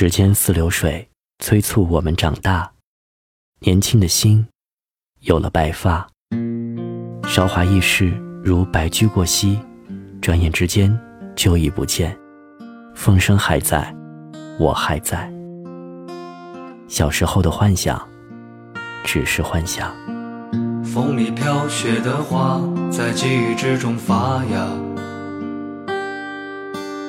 时间似流水，催促我们长大。年轻的心有了白发，韶华易逝，如白驹过隙，转眼之间就已不见。风声还在，我还在。小时候的幻想，只是幻想。风里飘雪的花，在记忆之中发芽。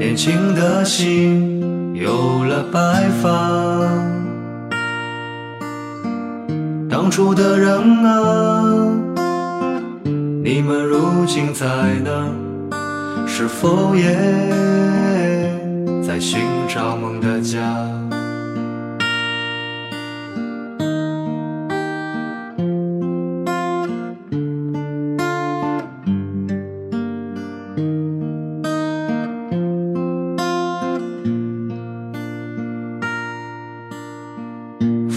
年轻的心有了白发，当初的人啊，你们如今在哪？是否也在寻找梦的家？